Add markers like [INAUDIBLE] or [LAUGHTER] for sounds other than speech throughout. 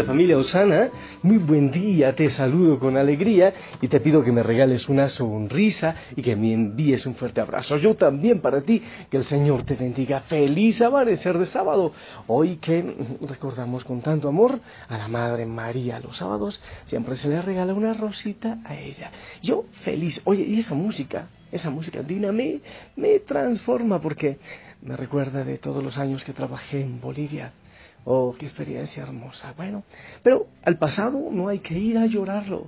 Familia Osana, muy buen día, te saludo con alegría y te pido que me regales una sonrisa y que me envíes un fuerte abrazo. Yo también para ti, que el Señor te bendiga. Feliz amanecer de sábado. Hoy que recordamos con tanto amor a la Madre María los sábados, siempre se le regala una rosita a ella. Yo feliz. Oye, y esa música, esa música andina me, me transforma porque me recuerda de todos los años que trabajé en Bolivia Oh, qué experiencia hermosa. Bueno, pero al pasado no hay que ir a llorarlo,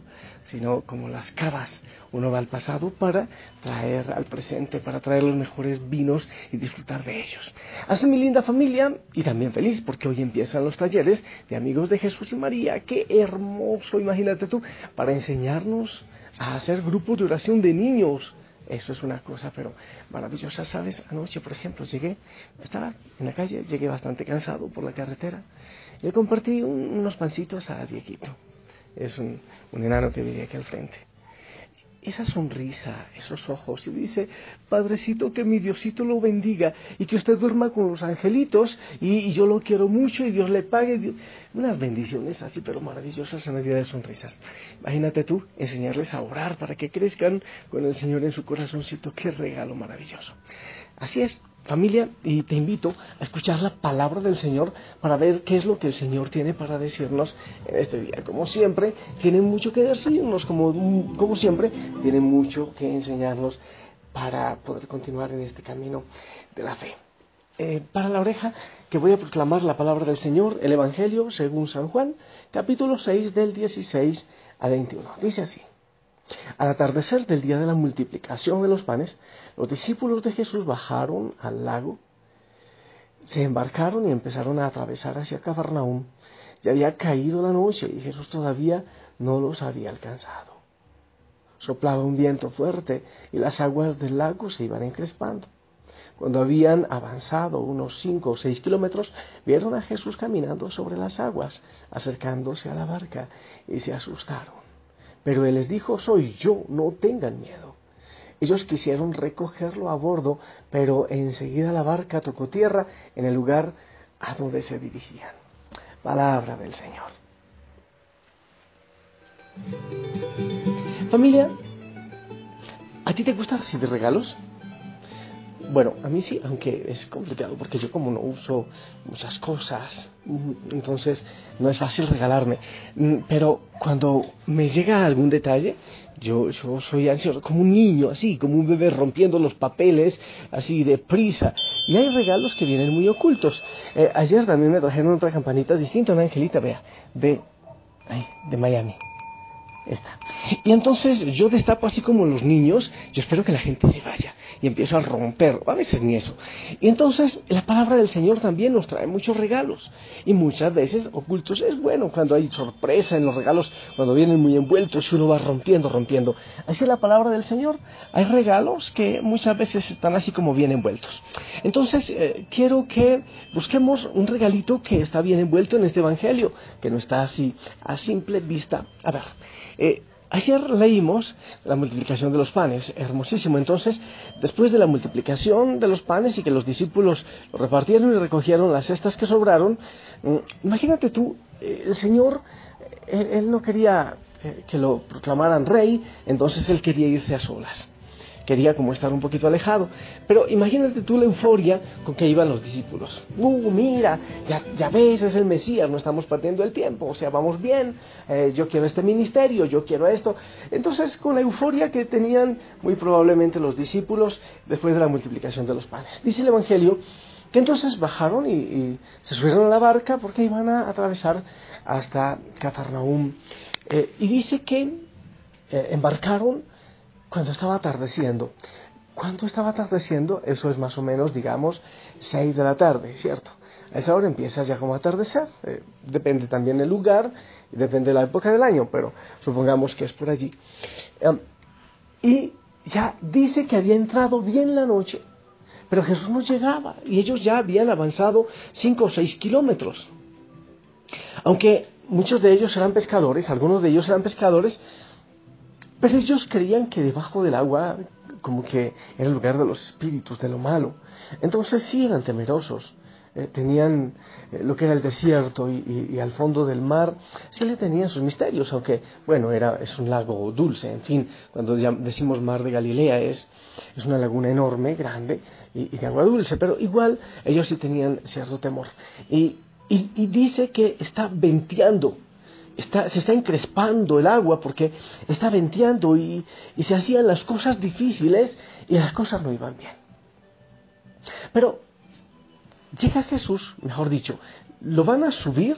sino como las cavas. Uno va al pasado para traer al presente, para traer los mejores vinos y disfrutar de ellos. Así mi linda familia, y también feliz porque hoy empiezan los talleres de amigos de Jesús y María. Qué hermoso, imagínate tú, para enseñarnos a hacer grupos de oración de niños eso es una cosa, pero maravillosa, ¿sabes? Anoche, por ejemplo, llegué, estaba en la calle, llegué bastante cansado por la carretera. Y le compartí unos pancitos a Dieguito. Es un, un enano que vive aquí al frente esa sonrisa, esos ojos, y dice, Padrecito, que mi Diosito lo bendiga y que usted duerma con los angelitos y, yo lo quiero mucho y Dios le pague. Unas bendiciones así, pero maravillosas en la vida de sonrisas. Imagínate tú enseñarles a orar para que crezcan con el Señor en su corazoncito. Qué regalo maravilloso. Así es, familia, y te invito a escuchar la palabra del Señor para ver qué es lo que el Señor tiene para decirnos en este día. Como siempre, tiene mucho que decirnos, como, como siempre, tiene mucho que enseñarnos para poder continuar en este camino de la fe. Eh, para la oreja, que voy a proclamar la palabra del Señor, el Evangelio según San Juan, capítulo 6 del 16 al 21. Dice así. Al atardecer del día de la multiplicación de los panes, los discípulos de Jesús bajaron al lago, se embarcaron y empezaron a atravesar hacia Cafarnaúm. Ya había caído la noche y Jesús todavía no los había alcanzado. Soplaba un viento fuerte y las aguas del lago se iban encrespando. Cuando habían avanzado unos cinco o seis kilómetros, vieron a Jesús caminando sobre las aguas, acercándose a la barca, y se asustaron. Pero él les dijo, soy yo, no tengan miedo. Ellos quisieron recogerlo a bordo, pero enseguida la barca tocó tierra en el lugar a donde se dirigían. Palabra del Señor. Familia, ¿a ti te gusta recibir regalos? Bueno, a mí sí, aunque es complicado porque yo como no uso muchas cosas, mm, entonces no es fácil regalarme. Mm, pero cuando me llega algún detalle, yo, soy ansioso, como un niño, así, como un bebé rompiendo los papeles, así de prisa. Y hay regalos que vienen muy ocultos. Eh, ayer también me trajeron otra campanita distinta, una angelita, vea, de, de Miami. Esta. Y entonces yo destapo así como los niños, yo espero que la gente se vaya y empiezo a romper, a veces ni eso. Y entonces la palabra del Señor también nos trae muchos regalos y muchas veces ocultos. Es bueno cuando hay sorpresa en los regalos, cuando vienen muy envueltos y uno va rompiendo, rompiendo. Así es la palabra del Señor. Hay regalos que muchas veces están así como bien envueltos. Entonces eh, quiero que busquemos un regalito que está bien envuelto en este Evangelio, que no está así a simple vista. A ver. Eh, Ayer leímos la multiplicación de los panes, hermosísimo. Entonces, después de la multiplicación de los panes y que los discípulos lo repartieron y recogieron las cestas que sobraron, mm, imagínate tú, eh, el Señor él, no quería eh, que lo proclamaran rey, entonces él quería irse a solas quería como estar un poquito alejado. Pero imagínate tú la euforia con que iban los discípulos. ¡Uh, mira! Ya, ves, es el Mesías, no estamos perdiendo el tiempo, o sea, vamos bien, eh, yo quiero este ministerio, yo quiero esto. Entonces, con la euforia que tenían muy probablemente los discípulos después de la multiplicación de los panes. Dice el Evangelio que entonces bajaron y, se subieron a la barca porque iban a atravesar hasta Cafarnaum. Eh, y dice que eh, embarcaron cuando estaba atardeciendo. ¿Cuándo estaba atardeciendo? Eso es más o menos, digamos, 6 de la tarde, ¿cierto? A esa hora empieza ya como a atardecer. Eh, depende también del lugar depende de la época del año, pero supongamos que es por allí. Em, y ya dice que había entrado bien la noche, pero Jesús no llegaba y ellos ya habían avanzado 5 o 6 kilómetros. Aunque muchos de ellos eran pescadores, algunos de ellos eran pescadores, pero ellos creían que debajo del agua como que era el lugar de los espíritus, de lo malo. Entonces sí eran temerosos. Eh, tenían eh, lo que era el desierto y, al fondo del mar, sí le tenían sus misterios, aunque, bueno, era, es un lago dulce, en fin, cuando decimos mar de Galilea es, es una laguna enorme, grande y, de agua dulce, pero igual ellos sí tenían cierto temor. y dice que está venteando se está encrespando el agua porque está venteando y, se hacían las cosas difíciles y las cosas no iban bien. Pero llega Jesús, mejor dicho, lo van a subir,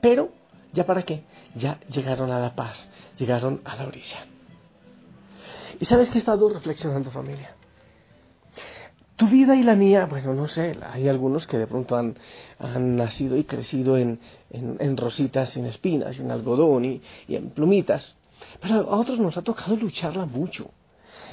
pero ¿ya para qué? Ya llegaron a la paz, llegaron a la orilla. ¿Y sabes que he estado reflexionando familia? Tu vida y la mía, bueno, no sé, hay algunos que de pronto han, nacido y crecido en, rositas sin espinas, en algodón y, en plumitas, pero a otros nos ha tocado lucharla mucho.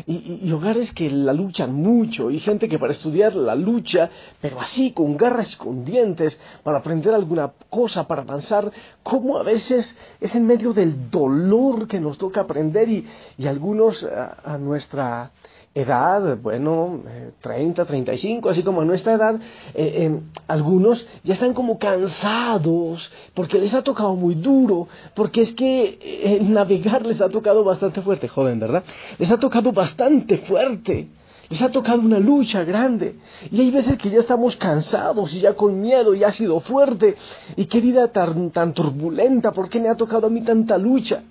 Y, hogares que la luchan mucho, y gente que para estudiar la lucha, pero así, con garras y con dientes, para aprender alguna cosa, para avanzar, como a veces es en medio del dolor que nos toca aprender y, algunos a nuestra edad, bueno, 30, eh, 35, así como a nuestra edad, eh, em, algunos ya están como cansados porque les ha tocado muy duro, porque es que eh, navegar les ha tocado bastante fuerte, joven, ¿verdad? Les ha tocado bastante fuerte. Les ha tocado una lucha grande. Y hay veces que ya estamos cansados y ya con miedo y ha sido fuerte. Y qué vida tan, tan turbulenta, ¿por qué me ha tocado a mí tanta lucha?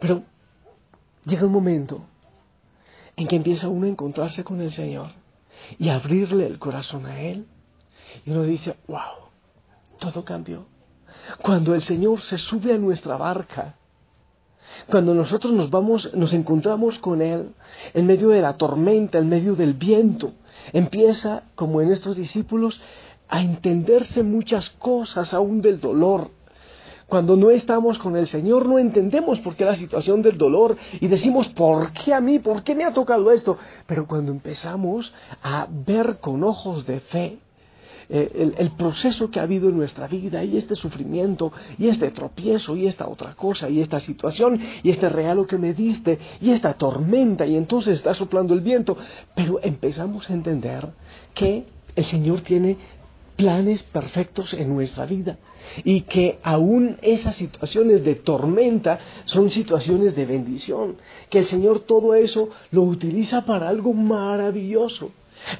Pero llega un momento en que empieza uno a encontrarse con el Señor y abrirle el corazón a Él. Y uno dice, wow, todo cambió. Cuando el Señor se sube a nuestra barca, cuando nosotros nos vamos, nos encontramos con Él en medio de la tormenta, en medio del viento, empieza, como en estos discípulos, a entenderse muchas cosas aún del dolor, cuando no estamos con el Señor no entendemos por qué la situación del dolor y decimos, ¿por qué a mí? ¿Por qué me ha tocado esto? Pero cuando empezamos a ver con ojos de fe eh, el, proceso que ha habido en nuestra vida y este sufrimiento y este tropiezo y esta otra cosa y esta situación y este regalo que me diste y esta tormenta y entonces está soplando el viento, pero empezamos a entender que el Señor tiene planes perfectos en nuestra vida y que aún esas situaciones de tormenta son situaciones de bendición, que el Señor todo eso lo utiliza para algo maravilloso.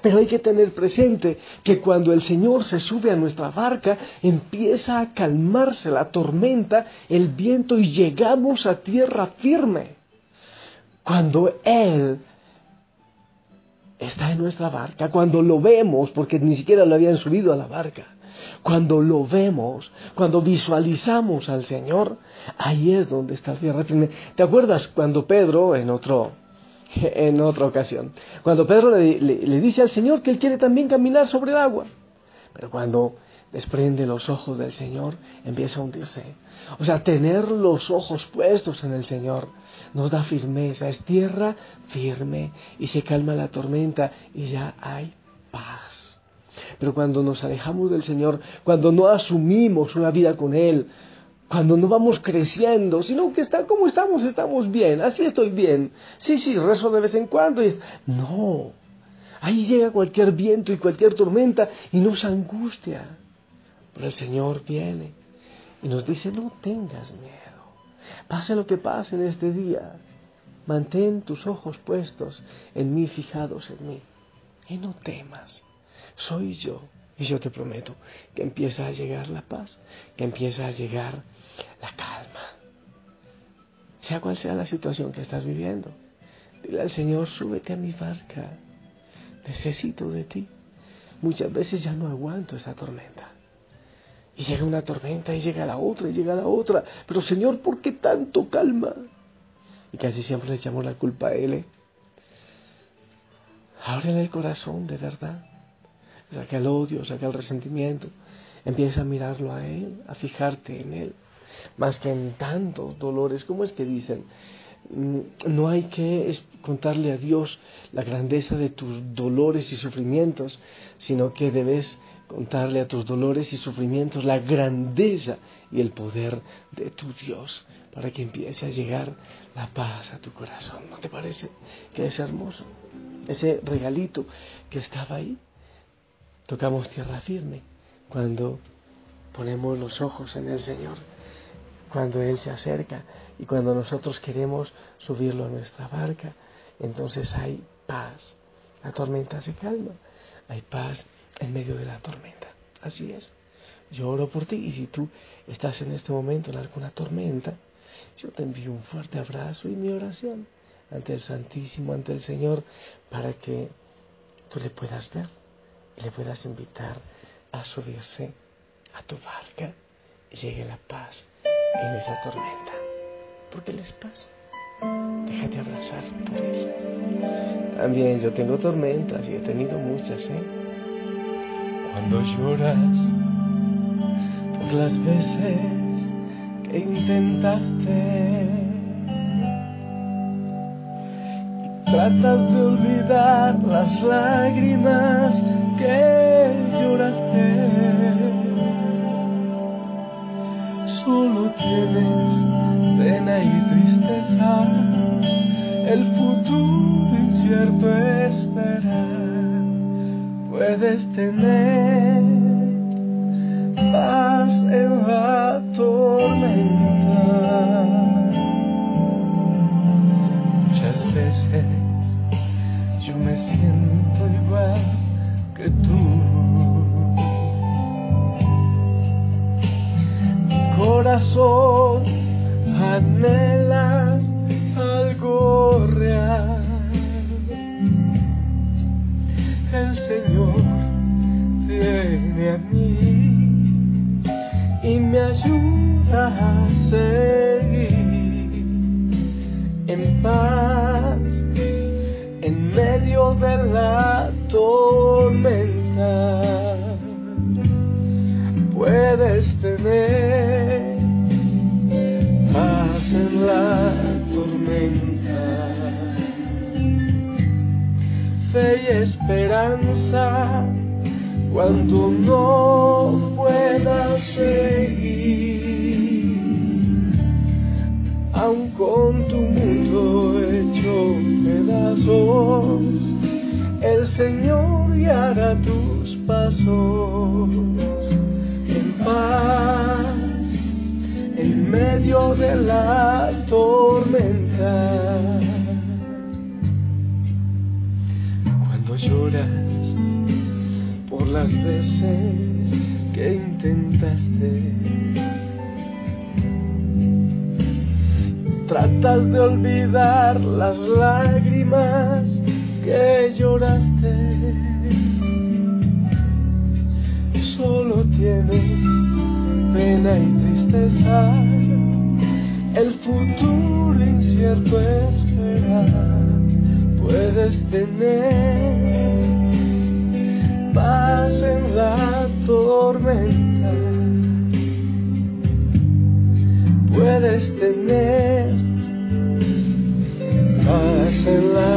Pero hay que tener presente que cuando el Señor se sube a nuestra barca, empieza a calmarse la tormenta, el viento y llegamos a tierra firme. Cuando Él está en nuestra barca, cuando lo vemos, porque ni siquiera lo habían subido a la barca, cuando lo vemos, cuando visualizamos al Señor, ahí es donde está tierra ¿Te acuerdas cuando Pedro, en otro, [LAUGHS] en otra ocasión, cuando Pedro le, le dice al Señor que él quiere también caminar sobre el agua? Pero cuando desprende los ojos del Señor, empieza a hundirse. O sea, tener los ojos puestos en el Señor nos da firmeza, es tierra firme y se calma la tormenta y ya hay paz. Pero cuando nos alejamos del Señor, cuando no asumimos una vida con Él, cuando no vamos creciendo, sino que está como estamos, estamos bien, así estoy bien. Sí, sí, rezo de vez en cuando y es... No, ahí llega cualquier viento y cualquier tormenta y nos angustia. Pero el Señor viene Y nos dice, no tengas miedo. Pase lo que pase en este día, mantén tus ojos puestos en mí, fijados en mí. Y no temas, soy yo. Y yo te prometo que empieza a llegar la paz, que empieza a llegar la calma. Sea cual sea la situación que estás viviendo, dile al Señor, súbete a mi barca, necesito de ti. Muchas veces ya no aguanto esa tormenta. Y llega una tormenta y llega la otra y llega la otra. Pero Señor, ¿por qué tanto calma? Y casi siempre le echamos la culpa a Él. ¿eh? Ábrele el corazón de verdad. Saca el odio, saca el resentimiento. Empieza a mirarlo a Él, a fijarte en Él. Más que en tantos dolores. ¿Cómo es que dicen? Mm, no hay que contarle a Dios la grandeza de tus dolores y sufrimientos, sino que debes contarle a tus dolores y sufrimientos la grandeza y el poder de tu Dios para que empiece a llegar la paz a tu corazón. ¿No te parece que es hermoso? Ese regalito que estaba ahí. Tocamos tierra firme cuando ponemos los ojos en el Señor, cuando Él se acerca y cuando nosotros queremos subirlo a nuestra barca, entonces hay paz. La tormenta se calma, hay paz en medio de la tormenta. Así es. Yo oro por ti y si tú estás en este momento en alguna tormenta, yo te envío un fuerte abrazo y mi oración ante el Santísimo, ante el Señor, para que tú le puedas ver y le puedas invitar a subirse a tu barca y llegue la paz en esa tormenta. Porque Él es paz. Déjate abrazar por Él. También yo tengo tormentas y he tenido muchas, ¿eh? cuando lloras por las veces que intentaste y tratas de olvidar las lágrimas que lloraste. Solo tienes pena y tristeza, el futuro incierto esperar. Puedes tener la tormenta lloras por las veces que intentaste. Tratas de olvidar las lágrimas que lloraste. Solo tienes pena y tristeza, el futuro incierto espera puedes tener paz en la tormenta. Puedes tener paz en la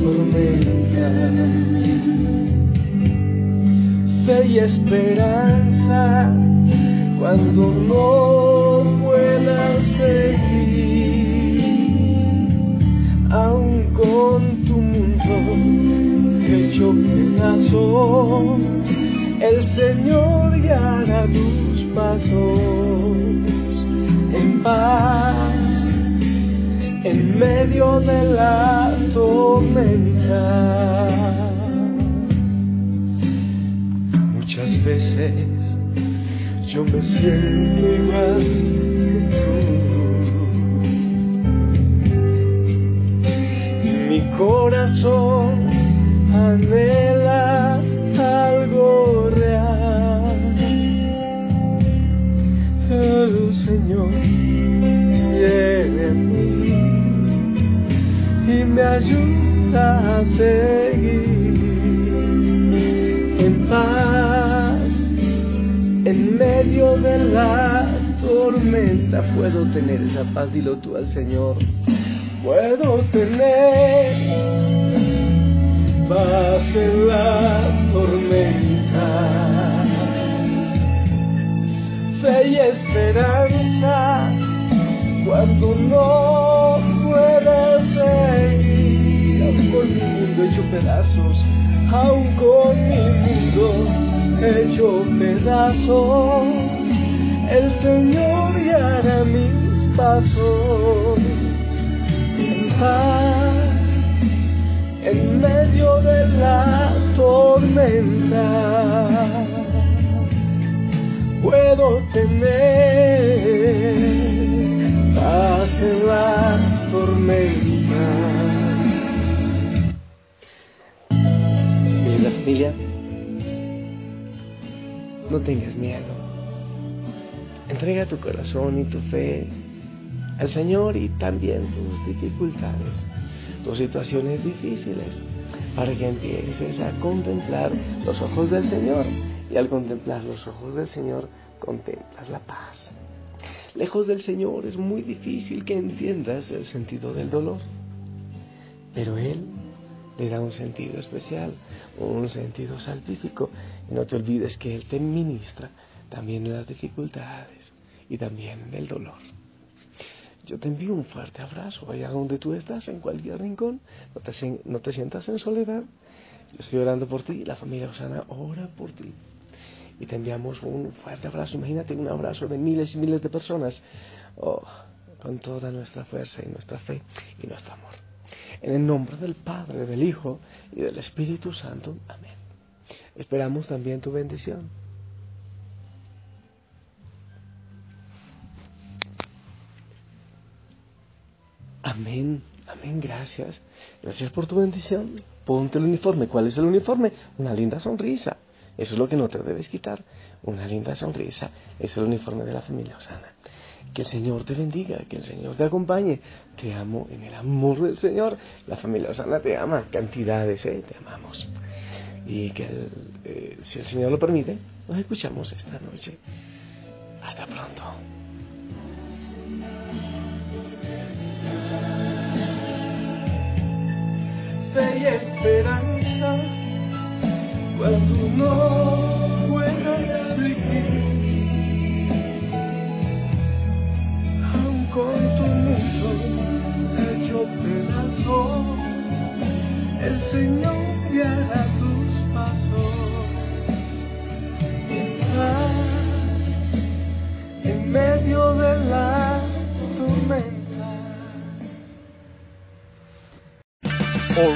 tormenta. Fe y esperanza cuando no el Señor guiará tus pasos en paz, en medio de la tormenta. Muchas veces yo me siento igual que tú. Mi corazón anhela me ayuda a seguir en paz en medio de la tormenta. Puedo tener esa paz, dilo tú al Señor. Puedo tener paz en la tormenta. Fe y esperanza cuando no puedes seguir. Aún con mi mundo hecho pedazos, aún con mi mundo hecho pedazos, el Señor guiará mis pasos en paz en medio de la tormenta. Puedo tener paz en la tormenta. Familia, no tengas miedo. Entrega tu corazón y tu fe al Señor y también tus dificultades, tus situaciones difíciles, para que empieces a contemplar los ojos del Señor. Y al contemplar los ojos del Señor, contemplas la paz. Lejos del Señor es muy difícil que entiendas el sentido del dolor, pero Él le da un sentido especial, un sentido salvífico. Y no te olvides que Él te ministra también las dificultades y también el dolor. Yo te envío un fuerte abrazo allá donde tú estás, en cualquier rincón. No te, no te sientas en soledad. Yo estoy orando por ti la familia Osana ora por ti. Y te enviamos un fuerte abrazo. Imagínate un abrazo de miles y miles de personas. Oh, con toda nuestra fuerza y nuestra fe y nuestro amor. En el nombre del Padre, del Hijo y del Espíritu Santo. Amén. Esperamos también tu bendición. Amén, amén, gracias. Gracias por tu bendición. Ponte el uniforme. ¿Cuál es el uniforme? Una linda sonrisa. Eso es lo que no te debes quitar. Una linda sonrisa. Es el uniforme de la familia Osana. Que el Señor te bendiga, que el Señor te acompañe. Te amo en el amor del Señor. La familia Osana te ama. Cantidades, ¿eh? Te amamos. Y que eh, si el Señor lo permite, nos escuchamos esta noche. Hasta pronto. Cuando no